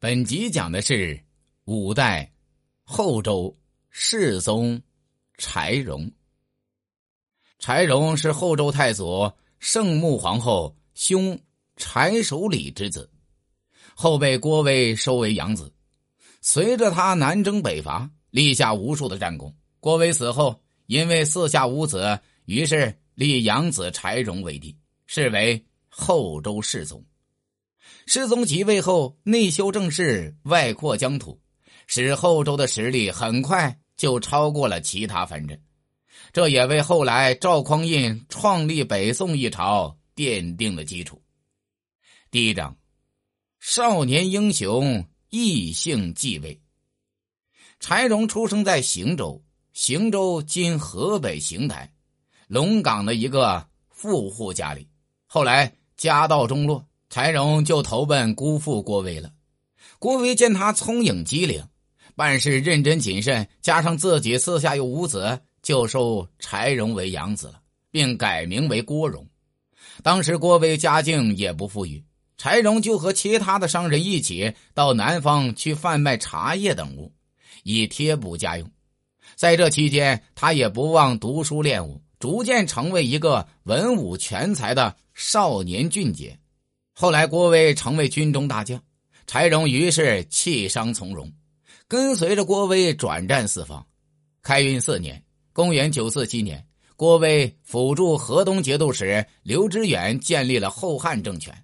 本集讲的是五代后周世宗柴荣。柴荣是后周太祖圣穆皇后兄柴守礼之子，后被郭威收为养子。随着他南征北伐，立下无数的战功。郭威死后，因为四下无子，于是立养子柴荣为帝，是为后周世宗。世宗即位后，内修政事，外扩疆土，使后周的实力很快就超过了其他藩镇，这也为后来赵匡胤创立北宋一朝奠定了基础。第一章：少年英雄异姓继位。柴荣出生在邢州，邢州今河北邢台，龙岗的一个富户家里，后来家道中落。柴荣就投奔姑父郭威了。郭威见他聪颖机灵，办事认真谨慎，加上自己四下又无子，就收柴荣为养子了，并改名为郭荣。当时郭威家境也不富裕，柴荣就和其他的商人一起到南方去贩卖茶叶等物，以贴补家用。在这期间，他也不忘读书练武，逐渐成为一个文武全才的少年俊杰。后来，郭威成为军中大将，柴荣于是弃商从戎，跟随着郭威转战四方。开运四年（公元947年），郭威辅助河东节度使刘知远建立了后汉政权。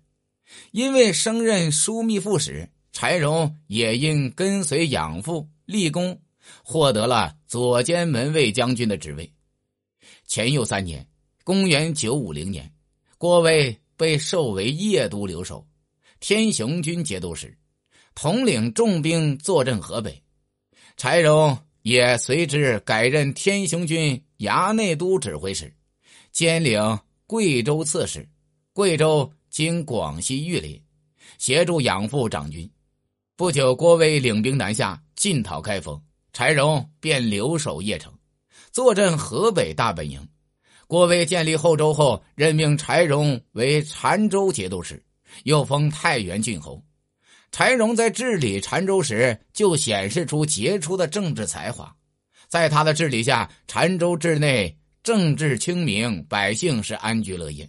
因为升任枢密副使，柴荣也因跟随养父立功，获得了左监门卫将军的职位。前又三年（公元950年），郭威。被授为邺都留守，天雄军节度使，统领重兵坐镇河北。柴荣也随之改任天雄军衙内都指挥使，兼领贵州刺史。贵州经广西玉林，协助养父掌军。不久，郭威领兵南下进讨开封，柴荣便留守邺城，坐镇河北大本营。郭威建立后周后，任命柴荣为澶州节度使，又封太原郡侯。柴荣在治理澶州时，就显示出杰出的政治才华。在他的治理下，澶州治内政治清明，百姓是安居乐业。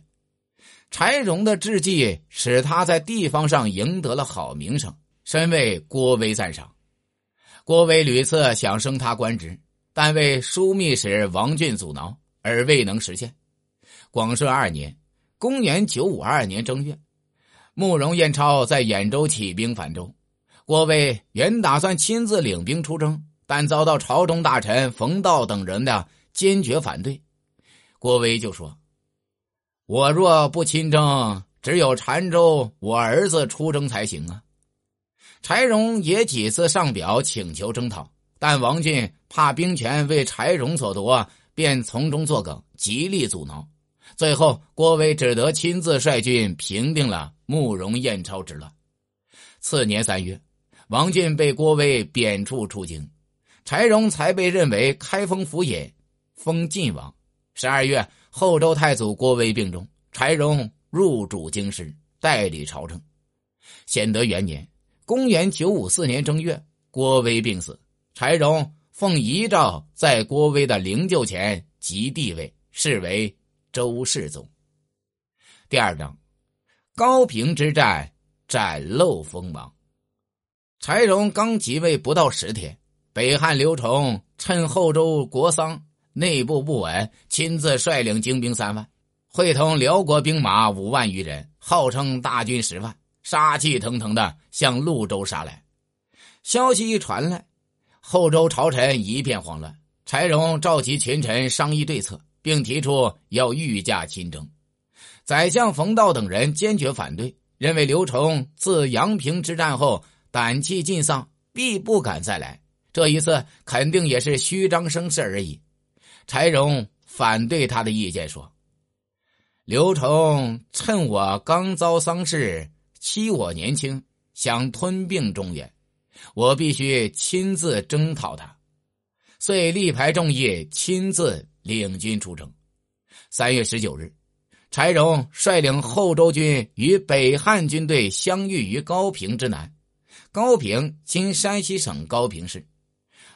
柴荣的治绩使他在地方上赢得了好名声，深为郭威赞赏。郭威屡次想升他官职，但为枢密使王俊阻挠。而未能实现。广顺二年（公元952年正月），慕容彦超在兖州起兵反周。郭威原打算亲自领兵出征，但遭到朝中大臣冯道等人的坚决反对。郭威就说：“我若不亲征，只有澶州我儿子出征才行啊。”柴荣也几次上表请求征讨，但王俊怕兵权为柴荣所夺。便从中作梗，极力阻挠。最后，郭威只得亲自率军平定了慕容彦超之乱。次年三月，王俊被郭威贬黜出京，柴荣才被认为开封府尹，封晋王。十二月，后周太祖郭威病重，柴荣入主京师，代理朝政。显德元年（公元954年正月），郭威病死，柴荣。奉遗诏，在郭威的灵柩前即地位，是为周世宗。第二章，高平之战展露锋芒。柴荣刚即位不到十天，北汉刘崇趁后周国丧，内部不稳，亲自率领精兵三万，会同辽国兵马五万余人，号称大军十万，杀气腾腾的向潞州杀来。消息一传来。后周朝臣一片慌乱，柴荣召集群臣商议对策，并提出要御驾亲征。宰相冯道等人坚决反对，认为刘崇自阳平之战后胆气尽丧，必不敢再来。这一次肯定也是虚张声势而已。柴荣反对他的意见说：“刘崇趁我刚遭丧事，欺我年轻，想吞并中原。”我必须亲自征讨他，遂力排众议，亲自领军出征。三月十九日，柴荣率领后周军与北汉军队相遇于高平之南，高平今山西省高平市，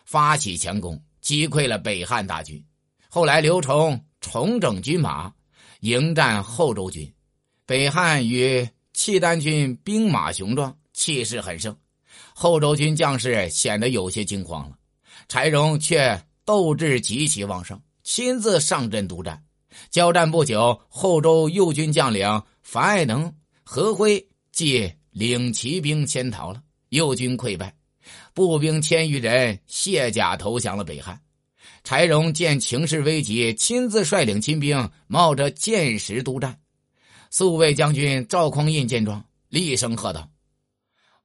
发起强攻，击溃了北汉大军。后来刘崇重整军马，迎战后周军。北汉与契丹军兵马雄壮，气势很盛，后周军将士显得有些惊慌了。柴荣却斗志极其旺盛，亲自上阵督战。交战不久，后周右军将领樊爱能、何辉即领骑兵迁逃了，右军溃败，步兵千余人卸甲投降了北汉。柴荣见情势危急，亲自率领亲兵，冒着箭石督战。宿卫将军赵匡胤见状，厉声喝道：“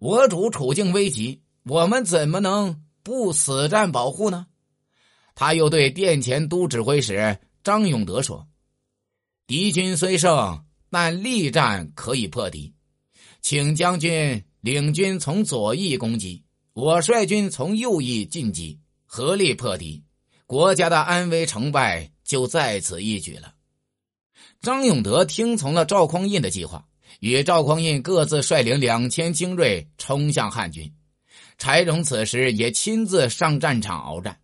我主处境危急，我们怎么能不死战保护呢？”他又对殿前都指挥使张永德说：“敌军虽胜，但力战可以破敌，请将军领军从左翼攻击，我率军从右翼进击，合力破敌，国家的安危成败就在此一举了。”张永德听从了赵匡胤的计划，与赵匡胤各自率领两千精锐冲向汉军。柴荣此时也亲自上战场鏖战。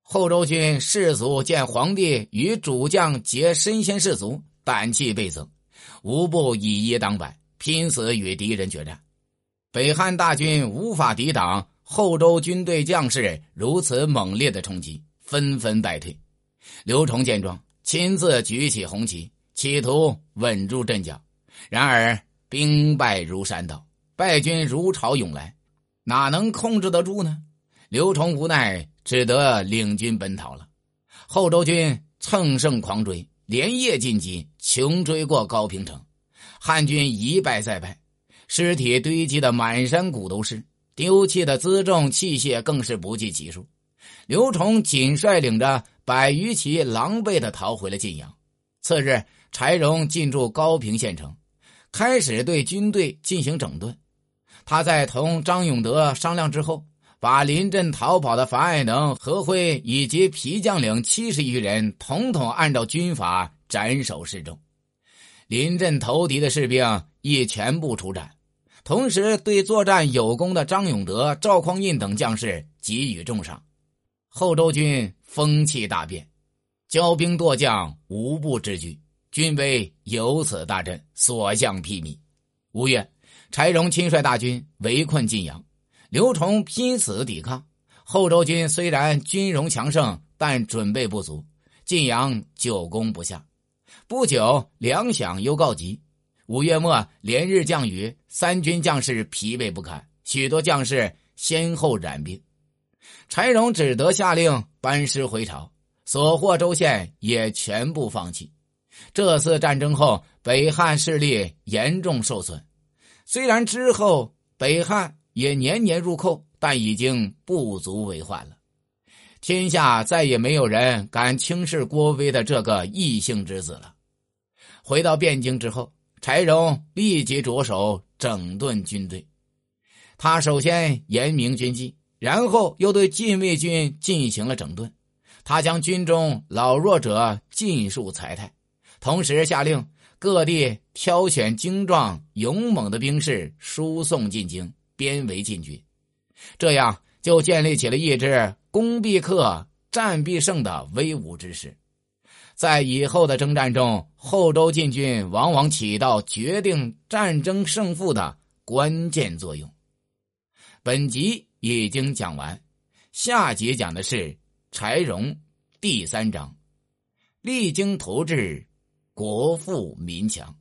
后周军士卒见皇帝与主将皆身先士卒，胆气倍增，无不以一当百，拼死与敌人决战。北汉大军无法抵挡后周军队将士如此猛烈的冲击，纷纷败退。刘崇见状，亲自举起红旗。企图稳住阵脚，然而兵败如山倒，败军如潮涌来，哪能控制得住呢？刘崇无奈，只得领军奔逃了。后周军乘胜狂追，连夜进击，穷追过高平城。汉军一败再败，尸体堆积的满山谷都是，丢弃的辎重器械更是不计其数。刘崇仅率领着百余骑，狼狈的逃回了晋阳。次日。柴荣进驻高平县城，开始对军队进行整顿。他在同张永德商量之后，把临阵逃跑的樊爱能、何辉以及皮将领七十余人，统统按照军法斩首示众。临阵投敌的士兵亦全部处斩，同时对作战有功的张永德、赵匡胤等将士给予重赏。后周军风气大变，骄兵惰将无不知惧。军威由此大振，所向披靡。五月，柴荣亲率大军围困晋阳，刘崇拼死抵抗。后周军虽然军容强盛，但准备不足，晋阳久攻不下。不久，粮饷又告急。五月末，连日降雨，三军将士疲惫不堪，许多将士先后染病。柴荣只得下令班师回朝，所获州县也全部放弃。这次战争后，北汉势力严重受损。虽然之后北汉也年年入寇，但已经不足为患了。天下再也没有人敢轻视郭威的这个异姓之子了。回到汴京之后，柴荣立即着手整顿军队。他首先严明军纪，然后又对禁卫军进行了整顿。他将军中老弱者尽数裁汰。同时下令各地挑选精壮勇猛的兵士输送进京，编为禁军，这样就建立起了一支攻必克、战必胜的威武之势。在以后的征战中，后周禁军往往起到决定战争胜负的关键作用。本集已经讲完，下集讲的是柴荣第三章，励精图治。国富民强。